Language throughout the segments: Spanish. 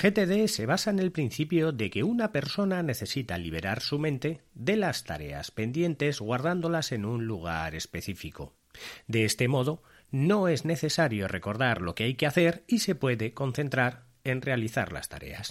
GTD se basa en el principio de que una persona necesita liberar su mente de las tareas pendientes guardándolas en un lugar específico. De este modo, no es necesario recordar lo que hay que hacer y se puede concentrar en realizar las tareas.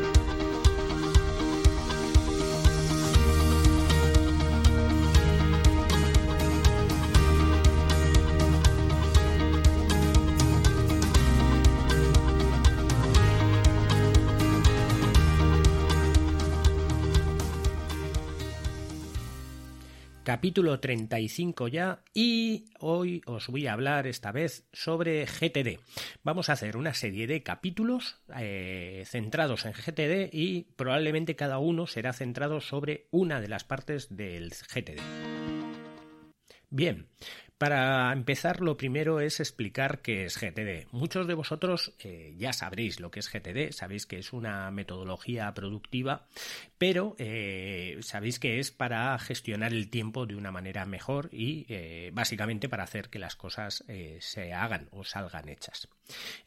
Capítulo 35 ya y hoy os voy a hablar esta vez sobre GTD. Vamos a hacer una serie de capítulos eh, centrados en GTD y probablemente cada uno será centrado sobre una de las partes del GTD. Bien, para empezar, lo primero es explicar qué es GTD. Muchos de vosotros eh, ya sabréis lo que es GTD, sabéis que es una metodología productiva, pero eh, sabéis que es para gestionar el tiempo de una manera mejor y eh, básicamente para hacer que las cosas se hagan o salgan hechas.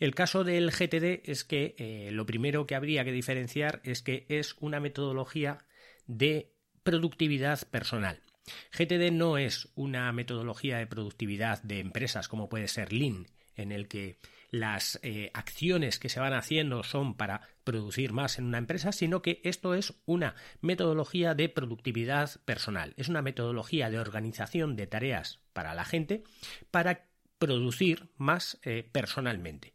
El caso del GTD es que lo primero que habría que diferenciar es que es una metodología de productividad personal. GTD no es una metodología de productividad de empresas como puede ser Lean, en el que las eh, acciones que se van haciendo son para producir más en una empresa, sino que esto es una metodología de productividad personal, es una metodología de organización de tareas para la gente para producir más eh, personalmente.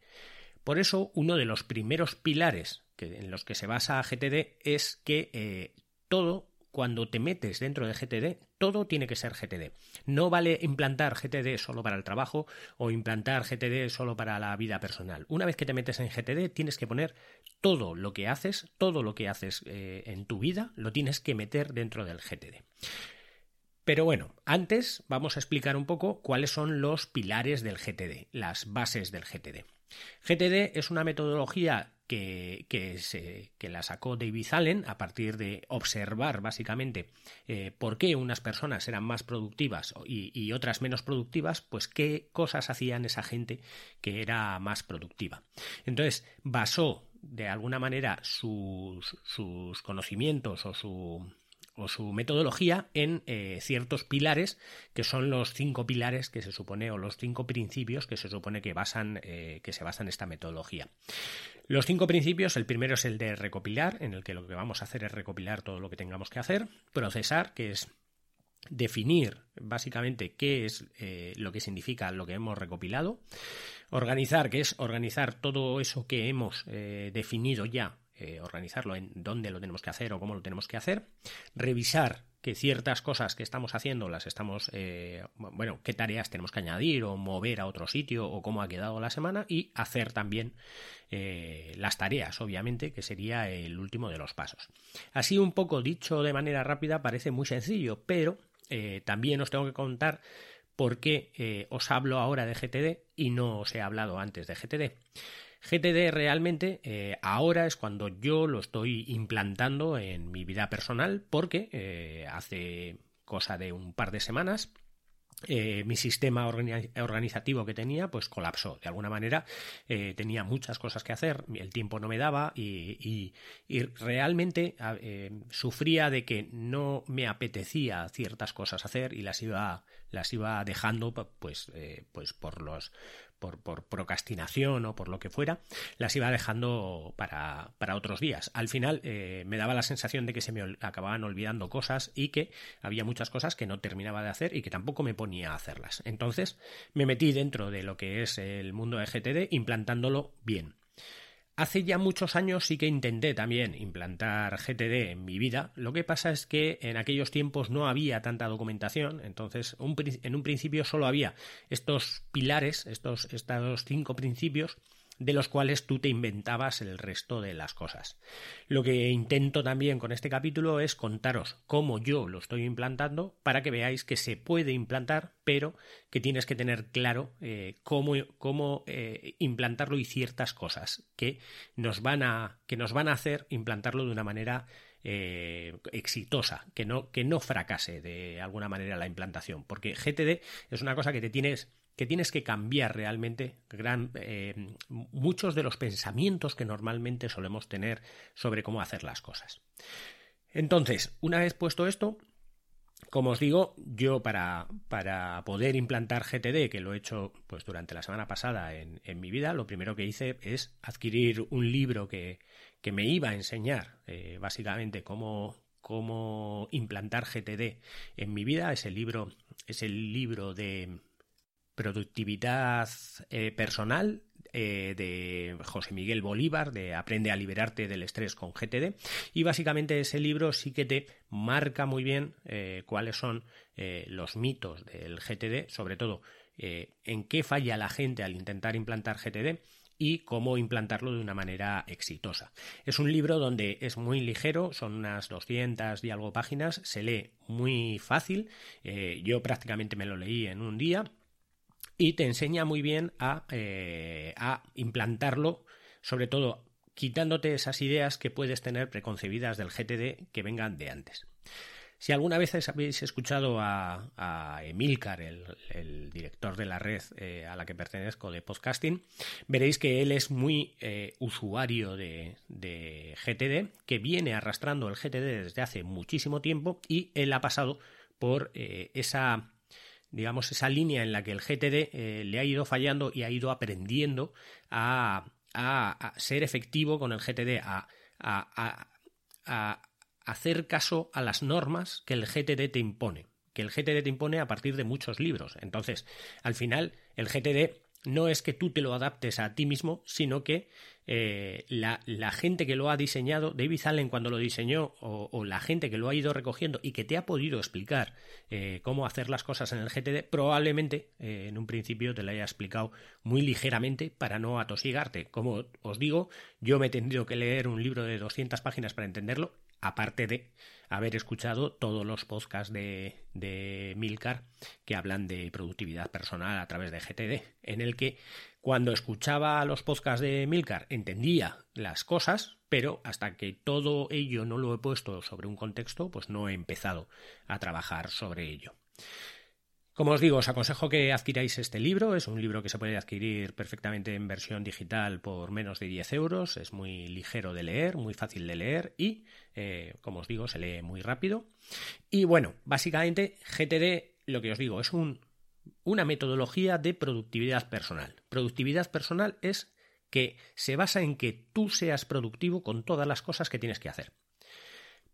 Por eso, uno de los primeros pilares en los que se basa GTD es que eh, todo cuando te metes dentro de GTD, todo tiene que ser GTD. No vale implantar GTD solo para el trabajo o implantar GTD solo para la vida personal. Una vez que te metes en GTD, tienes que poner todo lo que haces, todo lo que haces eh, en tu vida, lo tienes que meter dentro del GTD. Pero bueno, antes vamos a explicar un poco cuáles son los pilares del GTD, las bases del GTD. GTD es una metodología que, se, que, la sacó David Allen a partir de observar básicamente eh, por qué unas personas eran más productivas y, otras menos productivas, pues qué cosas hacían esa gente que era más productiva. Entonces, basó de alguna manera sus, sus conocimientos o su, o su metodología en eh, ciertos pilares que son los cinco pilares que se supone o los cinco principios que se supone que basan eh, que se basan esta metodología. Los cinco principios el primero es el de recopilar en el que lo que vamos a hacer es recopilar todo lo que tengamos que hacer procesar que es definir básicamente qué es eh, lo que significa lo que hemos recopilado organizar que es organizar todo eso que hemos definido ya eh, organizarlo en dónde lo tenemos que hacer o cómo lo tenemos que hacer, revisar que ciertas cosas que estamos haciendo las estamos, eh, bueno, qué tareas tenemos que añadir o mover a otro sitio o cómo ha quedado la semana y hacer también eh, las tareas, obviamente, que sería el último de los pasos. Así un poco dicho de manera rápida parece muy sencillo, pero también os tengo que contar por qué os hablo ahora de GTD y no os he hablado antes de GTD. GTD realmente eh, ahora es cuando yo lo estoy implantando en mi vida personal porque eh, hace cosa de un par de semanas eh, mi sistema organizativo que tenía pues colapsó. De alguna manera tenía muchas cosas que hacer el tiempo no me daba y, realmente sufría de que no me apetecía ciertas cosas hacer y las iba las iba dejando pues pues por los por, procrastinación o por lo que fuera, las iba dejando para, para otros días. Al final eh, me daba la sensación de que se me acababan olvidando cosas y que había muchas cosas que no terminaba de hacer y que tampoco me ponía a hacerlas. Entonces me metí dentro de lo que es el mundo de GTD implantándolo bien. Hace ya muchos años sí que intenté también implantar GTD en mi vida. Lo que pasa es que en aquellos tiempos no había tanta documentación, entonces en un principio solo había estos pilares, estos, estos cinco principios de los cuales tú te inventabas el resto de las cosas. Lo que intento también con este capítulo es contaros cómo yo lo estoy implantando para que veáis que se puede implantar, pero que tienes que tener claro eh, cómo, cómo eh, implantarlo y ciertas cosas que nos van a, que nos van a hacer implantarlo de una manera eh, exitosa, que no, que no fracase de alguna manera la implantación, porque GTD es una cosa que te tienes que tienes que cambiar realmente gran, eh, muchos de los pensamientos que normalmente solemos tener sobre cómo hacer las cosas. Entonces, una vez puesto esto, como os digo, yo para, para, poder implantar GTD, que lo he hecho pues durante la semana pasada en, en mi vida, lo primero que hice es adquirir un libro que, que me iba a enseñar eh, básicamente cómo, cómo implantar GTD en mi vida. Ese libro es el libro de productividad eh, personal eh, de José Miguel Bolívar, de Aprende a liberarte del estrés con GTD. Y básicamente ese libro sí que te marca muy bien cuáles son los mitos del GTD, sobre todo en qué falla la gente al intentar implantar GTD y cómo implantarlo de una manera exitosa. Es un libro donde es muy ligero, son unas 200 y algo páginas, se lee muy fácil, eh, yo prácticamente me lo leí en un día y te enseña muy bien a, eh, a implantarlo, sobre todo quitándote esas ideas que puedes tener preconcebidas del GTD que vengan de antes. Si alguna vez habéis escuchado a, Emilcar, el, director de la red eh, a la que pertenezco de podcasting, veréis que él es muy eh, usuario de, GTD, que viene arrastrando el GTD desde hace muchísimo tiempo y él ha pasado por esa digamos esa línea en la que el GTD le ha ido fallando y ha ido aprendiendo a, ser efectivo con el GTD, a, a hacer caso a las normas que el GTD te impone, que el GTD te impone a partir de muchos libros. Entonces, al final, el GTD no es que tú te lo adaptes a ti mismo, sino que eh, la, gente que lo ha diseñado, David Allen cuando lo diseñó, o, la gente que lo ha ido recogiendo y que te ha podido explicar eh, cómo hacer las cosas en el GTD, probablemente eh, en un principio te lo haya explicado muy ligeramente para no atosigarte. Como os digo, yo me he tenido que leer un libro de 200 páginas para entenderlo aparte de haber escuchado todos los podcasts de, de, Milcar que hablan de productividad personal a través de GTD, en el que cuando escuchaba los podcasts de Milcar entendía las cosas, pero hasta que todo ello no lo he puesto sobre un contexto, pues no he empezado a trabajar sobre ello. Como os digo, os aconsejo que adquiráis este libro. Es un libro que se puede adquirir perfectamente en versión digital por menos de 10 euros. Es muy ligero de leer, muy fácil de leer y, eh, como os digo, se lee muy rápido. Y bueno, básicamente GTD, lo que os digo, es un, una metodología de productividad personal. Productividad personal es que se basa en que tú seas productivo con todas las cosas que tienes que hacer.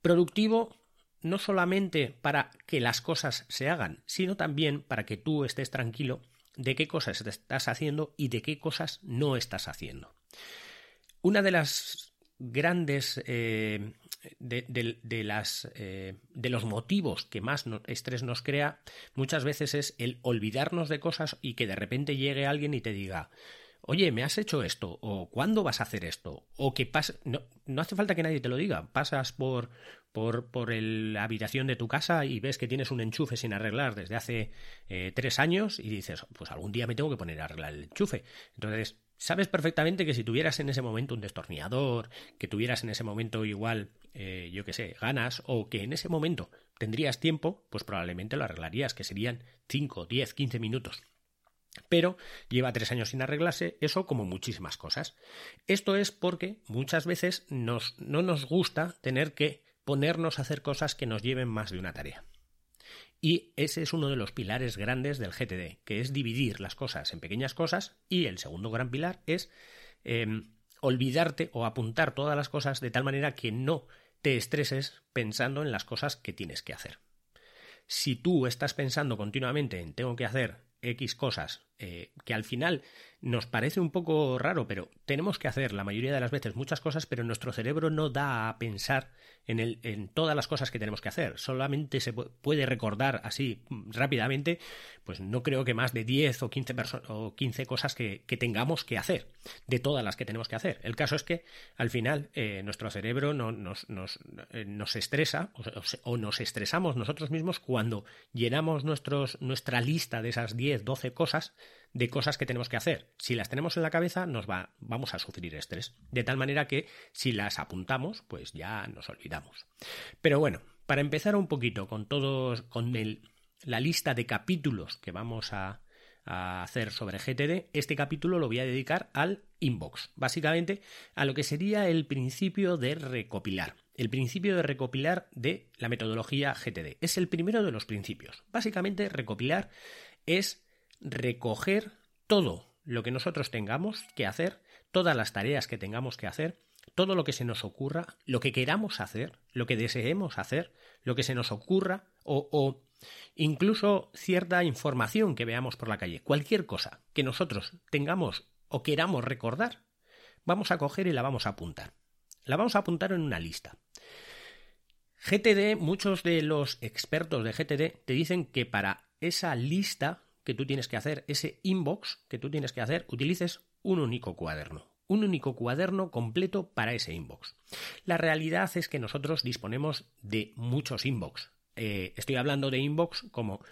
Productivo no solamente para que las cosas se hagan, sino también para que tú estés tranquilo de qué cosas estás haciendo y de qué cosas no estás haciendo. Una de las grandes eh, de, las, eh, de, los motivos que más estrés nos crea muchas veces es el olvidarnos de cosas y que de repente llegue alguien y te diga oye, ¿me has hecho esto? ¿O cuándo vas a hacer esto? O que pasa... No, no hace falta que nadie te lo diga. Pasas por, por, por la habitación de tu casa y ves que tienes un enchufe sin arreglar desde hace eh, tres años y dices, pues algún día me tengo que poner a arreglar el enchufe. Entonces, sabes perfectamente que si tuvieras en ese momento un destornillador, que tuvieras en ese momento igual, eh, yo qué sé, ganas, o que en ese momento tendrías tiempo, pues probablemente lo arreglarías, que serían 5, 10, 15 minutos. Pero lleva tres años sin arreglarse, eso como muchísimas cosas. Esto es porque muchas veces nos, no nos gusta tener que ponernos a hacer cosas que nos lleven más de una tarea. Y ese es uno de los pilares grandes del GTD, que es dividir las cosas en pequeñas cosas. Y el segundo gran pilar es em, olvidarte o apuntar todas las cosas de tal manera que no te estreses pensando en las cosas que tienes que hacer. Si tú estás pensando continuamente en tengo que hacer X cosas eh, que al final nos parece un poco raro, pero tenemos que hacer la mayoría de las veces muchas cosas, pero nuestro cerebro no da a pensar en, en todas las cosas que tenemos que hacer. Solamente se puede recordar así mm, rápidamente, pues no creo que más de 10 o 15, o 15 cosas que, tengamos que hacer, de todas las que tenemos que hacer. El caso es que al final eh, nuestro cerebro no, nos, nos, eh, nos, estresa o, nos estresamos nosotros mismos cuando llenamos nuestros, nuestra lista de esas 10, 12 cosas de cosas que tenemos que hacer. Si las tenemos en la cabeza, nos va, vamos a sufrir estrés. De tal manera que si las apuntamos, pues ya nos olvidamos. Pero bueno, para empezar un poquito con todos, con el, la lista de capítulos que vamos a, a hacer sobre GTD, este capítulo lo voy a dedicar al inbox, básicamente a lo que sería el principio de recopilar. El principio de recopilar de la metodología GTD. Es el primero de los principios. Básicamente, recopilar es recoger todo lo que nosotros tengamos que hacer, todas las tareas que tengamos que hacer, todo lo que se nos ocurra, lo que queramos hacer, lo que deseemos hacer, lo que se nos ocurra o, o incluso cierta información que veamos por la calle, cualquier cosa que nosotros tengamos o queramos recordar, vamos a coger y la vamos a apuntar. La vamos a apuntar en una lista. GTD, muchos de los expertos de GTD te dicen que para esa lista que tú tienes que hacer, ese inbox que tú tienes que hacer, utilices un único cuaderno. Un único cuaderno completo para ese inbox. La realidad es que nosotros disponemos de muchos inbox. Eh, estoy hablando de inbox como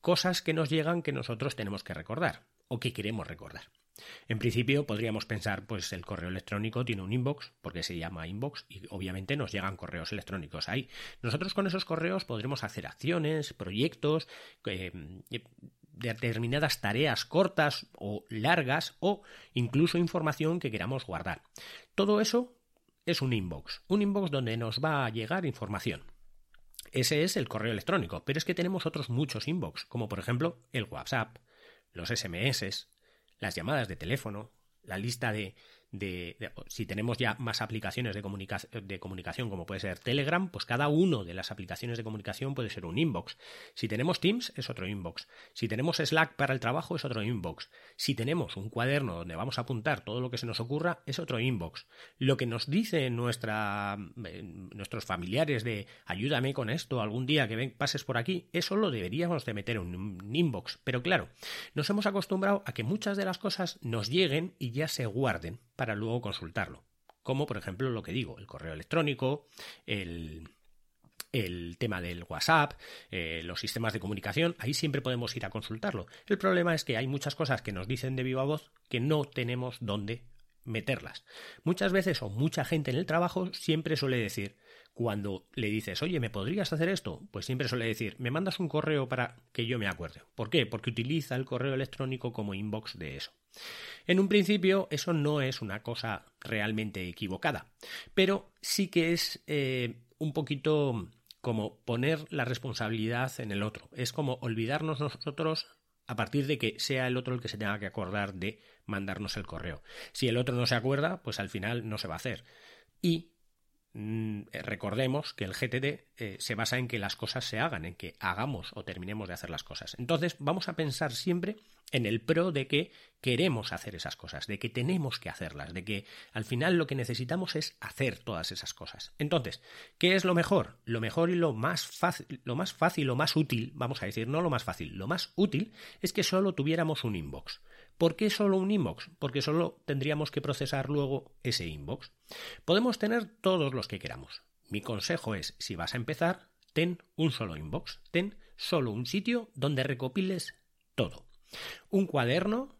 cosas que nos llegan que nosotros tenemos que recordar o que queremos recordar. En principio podríamos pensar, pues el correo electrónico tiene un inbox, porque se llama inbox, y obviamente nos llegan correos electrónicos ahí. Nosotros con esos correos podremos hacer acciones, proyectos, eh, determinadas tareas cortas o largas o incluso información que queramos guardar. Todo eso es un inbox, un inbox donde nos va a llegar información. Ese es el correo electrónico, pero es que tenemos otros muchos inbox, como por ejemplo el WhatsApp, los SMS, las llamadas de teléfono, la lista de si tenemos ya más aplicaciones de, de comunicación como puede ser Telegram, pues cada uno de las aplicaciones de comunicación puede ser un inbox. Si tenemos Teams es otro inbox. Si tenemos Slack para el trabajo es otro inbox. Si tenemos un cuaderno donde vamos a apuntar todo lo que se nos ocurra es otro inbox. Lo que nos dicen nuestra, eh, nuestros familiares de ayúdame con esto algún día que ven, pases por aquí, eso lo deberíamos de meter en un inbox. Pero claro, nos hemos acostumbrado a que muchas de las cosas nos lleguen y ya se guarden para luego consultarlo. Como por ejemplo lo que digo, el correo electrónico, el, tema del WhatsApp, eh, los sistemas de comunicación, ahí siempre podemos ir a consultarlo. El problema es que hay muchas cosas que nos dicen de viva voz que no tenemos dónde meterlas. Muchas veces o mucha gente en el trabajo siempre suele decir, cuando le dices, oye, ¿me podrías hacer esto? Pues siempre suele decir, me mandas un correo para que yo me acuerde. ¿Por qué? Porque utiliza el correo electrónico como inbox de eso. En un principio eso no es una cosa realmente equivocada, pero sí que es eh, un poquito como poner la responsabilidad en el otro. Es como olvidarnos nosotros a partir de que sea el otro el que se tenga que acordar de mandarnos el correo. Si el otro no se acuerda, pues al final no se va a hacer. Y recordemos que el GTD eh, se basa en que las cosas se hagan, en que hagamos o terminemos de hacer las cosas. Entonces vamos a pensar siempre en el pro de que queremos hacer esas cosas, de que tenemos que hacerlas, de que al final lo que necesitamos es hacer todas esas cosas. Entonces, ¿qué es lo mejor? Lo mejor y lo más fácil, lo más fácil, lo más útil, vamos a decir, no lo más fácil, lo más útil es que solo tuviéramos un inbox. ¿Por qué solo un inbox? Porque solo tendríamos que procesar luego ese inbox. Podemos tener todos los que queramos. Mi consejo es, si vas a empezar, ten un solo inbox, ten solo un sitio donde recopiles todo. Un cuaderno,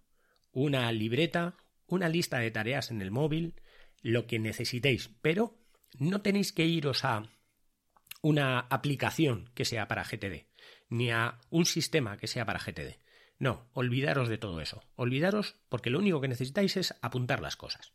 una libreta, una lista de tareas en el móvil, lo que necesitéis, pero no tenéis que iros a una aplicación que sea para GTD, ni a un sistema que sea para GTD. No, olvidaros de todo eso. Olvidaros porque lo único que necesitáis es apuntar las cosas.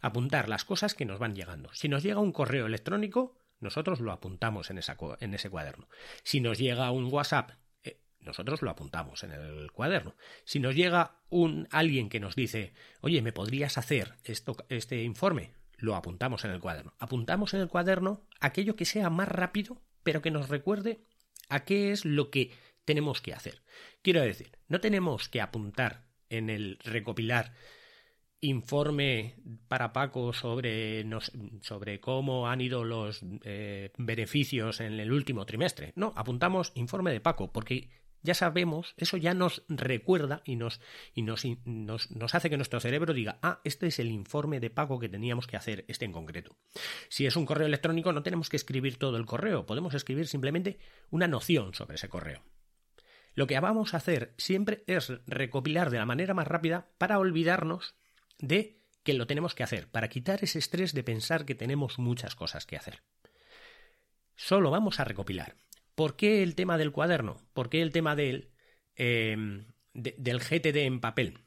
Apuntar las cosas que nos van llegando. Si nos llega un correo electrónico, nosotros lo apuntamos en, ese cuaderno. Si nos llega un WhatsApp, eh, nosotros lo apuntamos en el cuaderno. Si nos llega un alguien que nos dice, oye, ¿me podrías hacer esto, este informe? Lo apuntamos en el cuaderno. Apuntamos en el cuaderno aquello que sea más rápido, pero que nos recuerde a qué es lo que tenemos que hacer. Quiero decir, no tenemos que apuntar en el recopilar informe para Paco sobre, sobre cómo han ido los eh, beneficios en el último trimestre. No, apuntamos informe de Paco, porque ya sabemos, eso ya nos recuerda y nos, y nos, nos, hace que nuestro cerebro diga, ah, este es el informe de pago que teníamos que hacer, este en concreto. Si es un correo electrónico, no tenemos que escribir todo el correo, podemos escribir simplemente una noción sobre ese correo. Lo que vamos a hacer siempre es recopilar de la manera más rápida para olvidarnos de que lo tenemos que hacer, para quitar ese estrés de pensar que tenemos muchas cosas que hacer. Solo vamos a recopilar. ¿Por qué el tema del cuaderno? ¿Por qué el tema del, em, GTD en papel?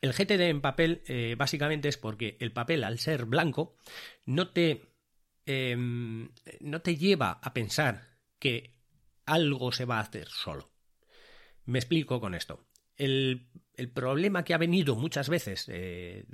El GTD en papel eh, básicamente es porque el papel, al ser blanco, no te, em, no te lleva a pensar que algo se va a hacer solo. Me explico con esto. El, problema que ha venido muchas veces eh,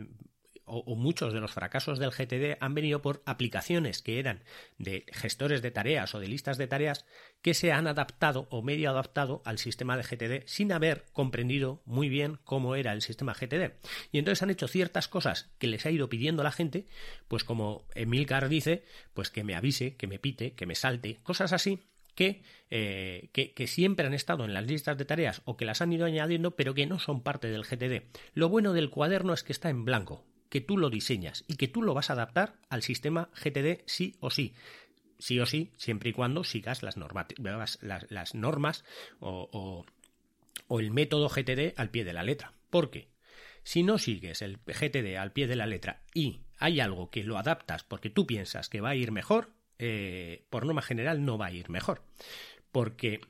o, muchos de los fracasos del GTD han venido por aplicaciones que eran de gestores de tareas o de listas de tareas que se han adaptado o medio adaptado al sistema de GTD sin haber comprendido muy bien cómo era el sistema GTD. Y entonces han hecho ciertas cosas que les ha ido pidiendo la gente, pues como Emilcar dice, pues que me avise, que me pite, que me salte, cosas así que, eh, que, siempre han estado en las listas de tareas o que las han ido añadiendo, pero que no son parte del GTD. Lo bueno del cuaderno es que está en blanco que tú lo diseñas y que tú lo vas a adaptar al sistema GTD sí o sí. Sí o sí, siempre y cuando sigas las, las, normas o, o el método GTD al pie de la letra. ¿Por qué? Si no sigues el GTD al pie de la letra y hay algo que lo adaptas porque tú piensas que va a ir mejor, eh, por norma general no va a ir mejor. Porque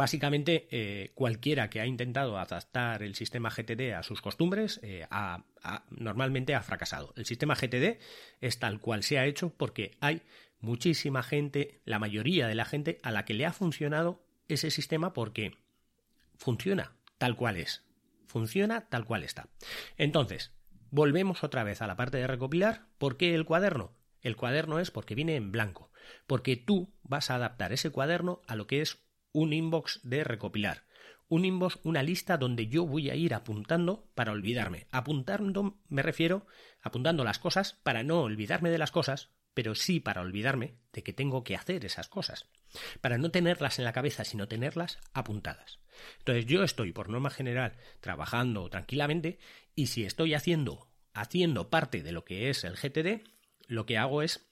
Básicamente, eh, cualquiera que ha intentado adaptar el sistema GTD a sus costumbres eh, normalmente ha fracasado. El sistema GTD es tal cual se ha hecho porque hay muchísima gente, la mayoría de la gente, a la que le ha funcionado ese sistema porque funciona tal cual es. Funciona tal cual está. Entonces, volvemos otra vez a la parte de recopilar. ¿Por qué el cuaderno? El cuaderno es porque viene en blanco, porque tú vas a adaptar ese cuaderno a lo que es un inbox de recopilar. Un inbox, una lista donde yo voy a ir apuntando para olvidarme. Apuntando me refiero apuntando las cosas para no olvidarme de las cosas, pero sí para olvidarme de que tengo que hacer esas cosas. Para no tenerlas en la cabeza, sino tenerlas apuntadas. Entonces yo estoy, por norma general, trabajando tranquilamente y si estoy haciendo, haciendo parte de lo que es el GTD, lo que hago es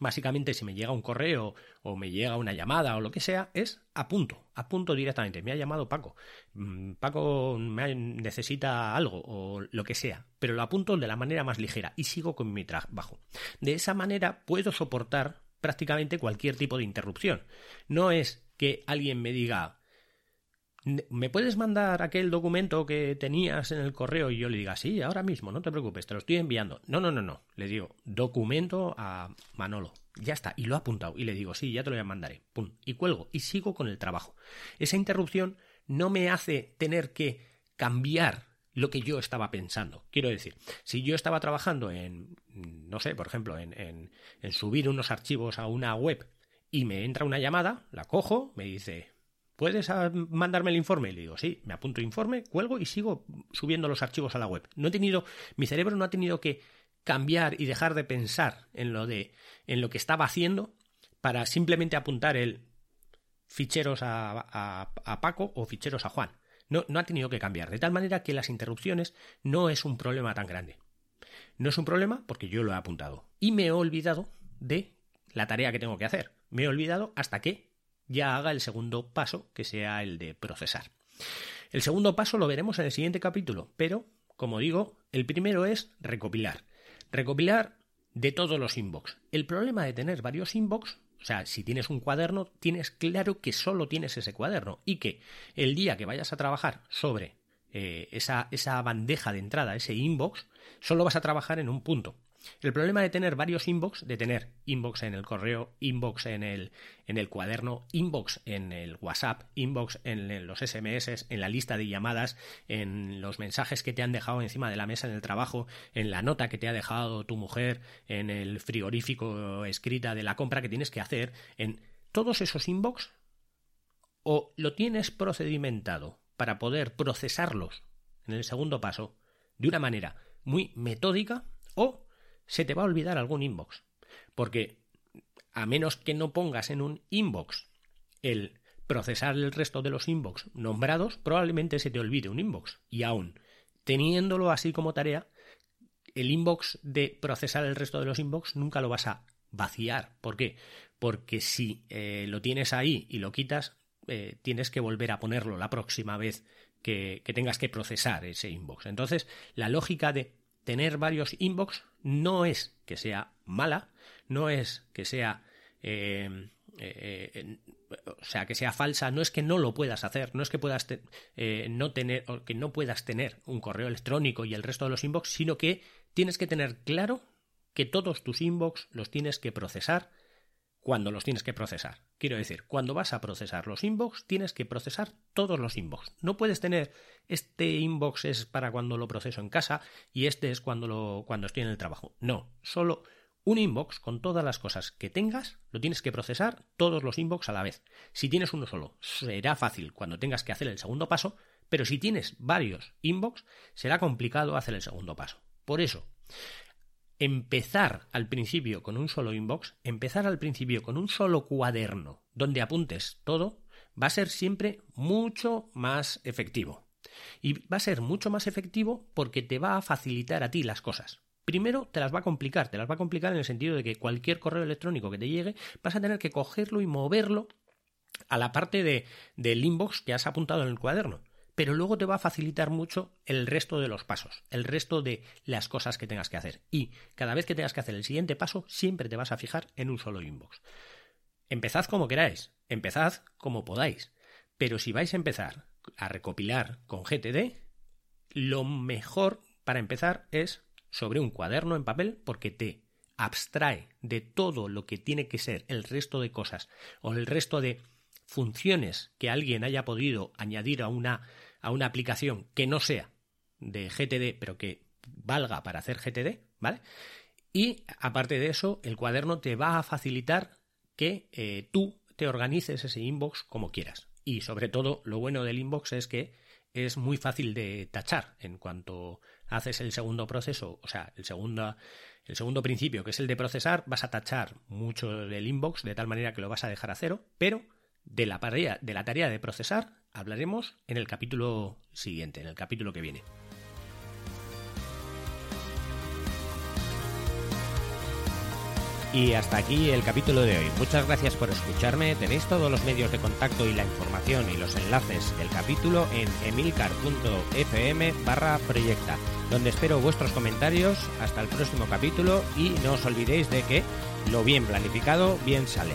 Básicamente, si me llega un correo o me llega una llamada o lo que sea, es apunto, apunto directamente. Me ha llamado Paco. Mm, Paco necesita algo o lo que sea, pero lo apunto de la manera más ligera y sigo con mi trabajo. De esa manera puedo soportar prácticamente cualquier tipo de interrupción. No es que alguien me diga, ¿Me puedes mandar aquel documento que tenías en el correo? Y yo le diga, sí, ahora mismo, no te preocupes, te lo estoy enviando. No, no, no, no. Le digo, documento a Manolo. Ya está, y lo ha apuntado. Y le digo, sí, ya te lo mandaré. Pum. Y cuelgo. Y sigo con el trabajo. Esa interrupción no me hace tener que cambiar lo que yo estaba pensando. Quiero decir, si yo estaba trabajando en, no sé, por ejemplo, en, en, en subir unos archivos a una web y me entra una llamada, la cojo, me dice, ¿Puedes ah, mandarme el informe? Y le digo, sí, me apunto informe, cuelgo y sigo subiendo los archivos a la web. No he tenido, mi cerebro no ha tenido que cambiar y dejar de pensar en lo de, en lo que estaba haciendo para simplemente apuntar el ficheros a, Paco o ficheros a Juan. No, no ha tenido que cambiar. De tal manera que las interrupciones no es un problema tan grande. No es un problema porque yo lo he apuntado. Y me he olvidado de la tarea que tengo que hacer. Me he olvidado hasta que ya haga el segundo paso, que sea el de procesar. El segundo paso lo veremos en el siguiente capítulo, pero, como digo, el primero es recopilar. Recopilar de todos los inbox. El problema de tener varios inbox, o sea, si tienes un cuaderno, tienes claro que solo tienes ese cuaderno y que el día que vayas a trabajar sobre eh, esa, esa bandeja de entrada, ese inbox, solo vas a trabajar en un punto. El problema de tener varios inbox, de tener inbox en el correo, inbox en el, en el cuaderno, inbox en el WhatsApp, inbox en los SMS, en la lista de llamadas, en los mensajes que te han dejado encima de la mesa en el trabajo, en la nota que te ha dejado tu mujer, en el frigorífico escrita de la compra que tienes que hacer, en todos esos inbox, o lo tienes procedimentado para poder procesarlos en el segundo paso de una manera muy metódica o se te va a olvidar algún inbox. Porque a menos que no pongas en un inbox el procesar el resto de los inbox nombrados, probablemente se te olvide un inbox. Y aún teniéndolo así como tarea, el inbox de procesar el resto de los inbox nunca lo vas a vaciar. ¿Por qué? Porque si eh, lo tienes ahí y lo quitas, eh, tienes que volver a ponerlo la próxima vez que, tengas que procesar ese inbox. Entonces, la lógica de tener varios inbox no es que sea mala, no es que sea eh, o sea, que sea falsa, no es que no lo puedas hacer, no es que puedas no tener o que no puedas tener un correo electrónico y el resto de los inbox, sino que tienes que tener claro que todos tus inbox los tienes que procesar cuando los tienes que procesar. Quiero decir, cuando vas a procesar los inbox, tienes que procesar todos los inbox. No puedes tener este inbox es para cuando lo proceso en casa y este es cuando lo cuando estoy en el trabajo. No, solo un inbox con todas las cosas que tengas, lo tienes que procesar todos los inbox a la vez. Si tienes uno solo, será fácil cuando tengas que hacer el segundo paso, pero si tienes varios inbox, será complicado hacer el segundo paso. Por eso, empezar al principio con un solo inbox, empezar al principio con un solo cuaderno donde apuntes todo, va a ser siempre mucho más efectivo. Y va a ser mucho más efectivo porque te va a facilitar a ti las cosas. Primero te las va a complicar, te las va a complicar en el sentido de que cualquier correo electrónico que te llegue vas a tener que cogerlo y moverlo a la parte de, del inbox que has apuntado en el cuaderno pero luego te va a facilitar mucho el resto de los pasos, el resto de las cosas que tengas que hacer. Y cada vez que tengas que hacer el siguiente paso, siempre te vas a fijar en un solo inbox. Empezad como queráis, empezad como podáis, pero si vais a empezar a recopilar con GTD, lo mejor para empezar es sobre un cuaderno en papel porque te abstrae de todo lo que tiene que ser el resto de cosas o el resto de funciones que alguien haya podido añadir a una, a una aplicación que no sea de GTD, pero que valga para hacer GTD, ¿vale? Y aparte de eso, el cuaderno te va a facilitar que eh, tú te organices ese inbox como quieras. Y sobre todo, lo bueno del inbox es que es muy fácil de tachar en cuanto haces el segundo proceso, o sea, el segundo, el segundo principio, que es el de procesar, vas a tachar mucho del inbox de tal manera que lo vas a dejar a cero, pero de la, tarea, de la tarea de procesar hablaremos en el capítulo siguiente, en el capítulo que viene. Y hasta aquí el capítulo de hoy. Muchas gracias por escucharme. Tenéis todos los medios de contacto y la información y los enlaces del capítulo en emilcar.fm barra proyecta, donde espero vuestros comentarios hasta el próximo capítulo y no os olvidéis de que lo bien planificado bien sale.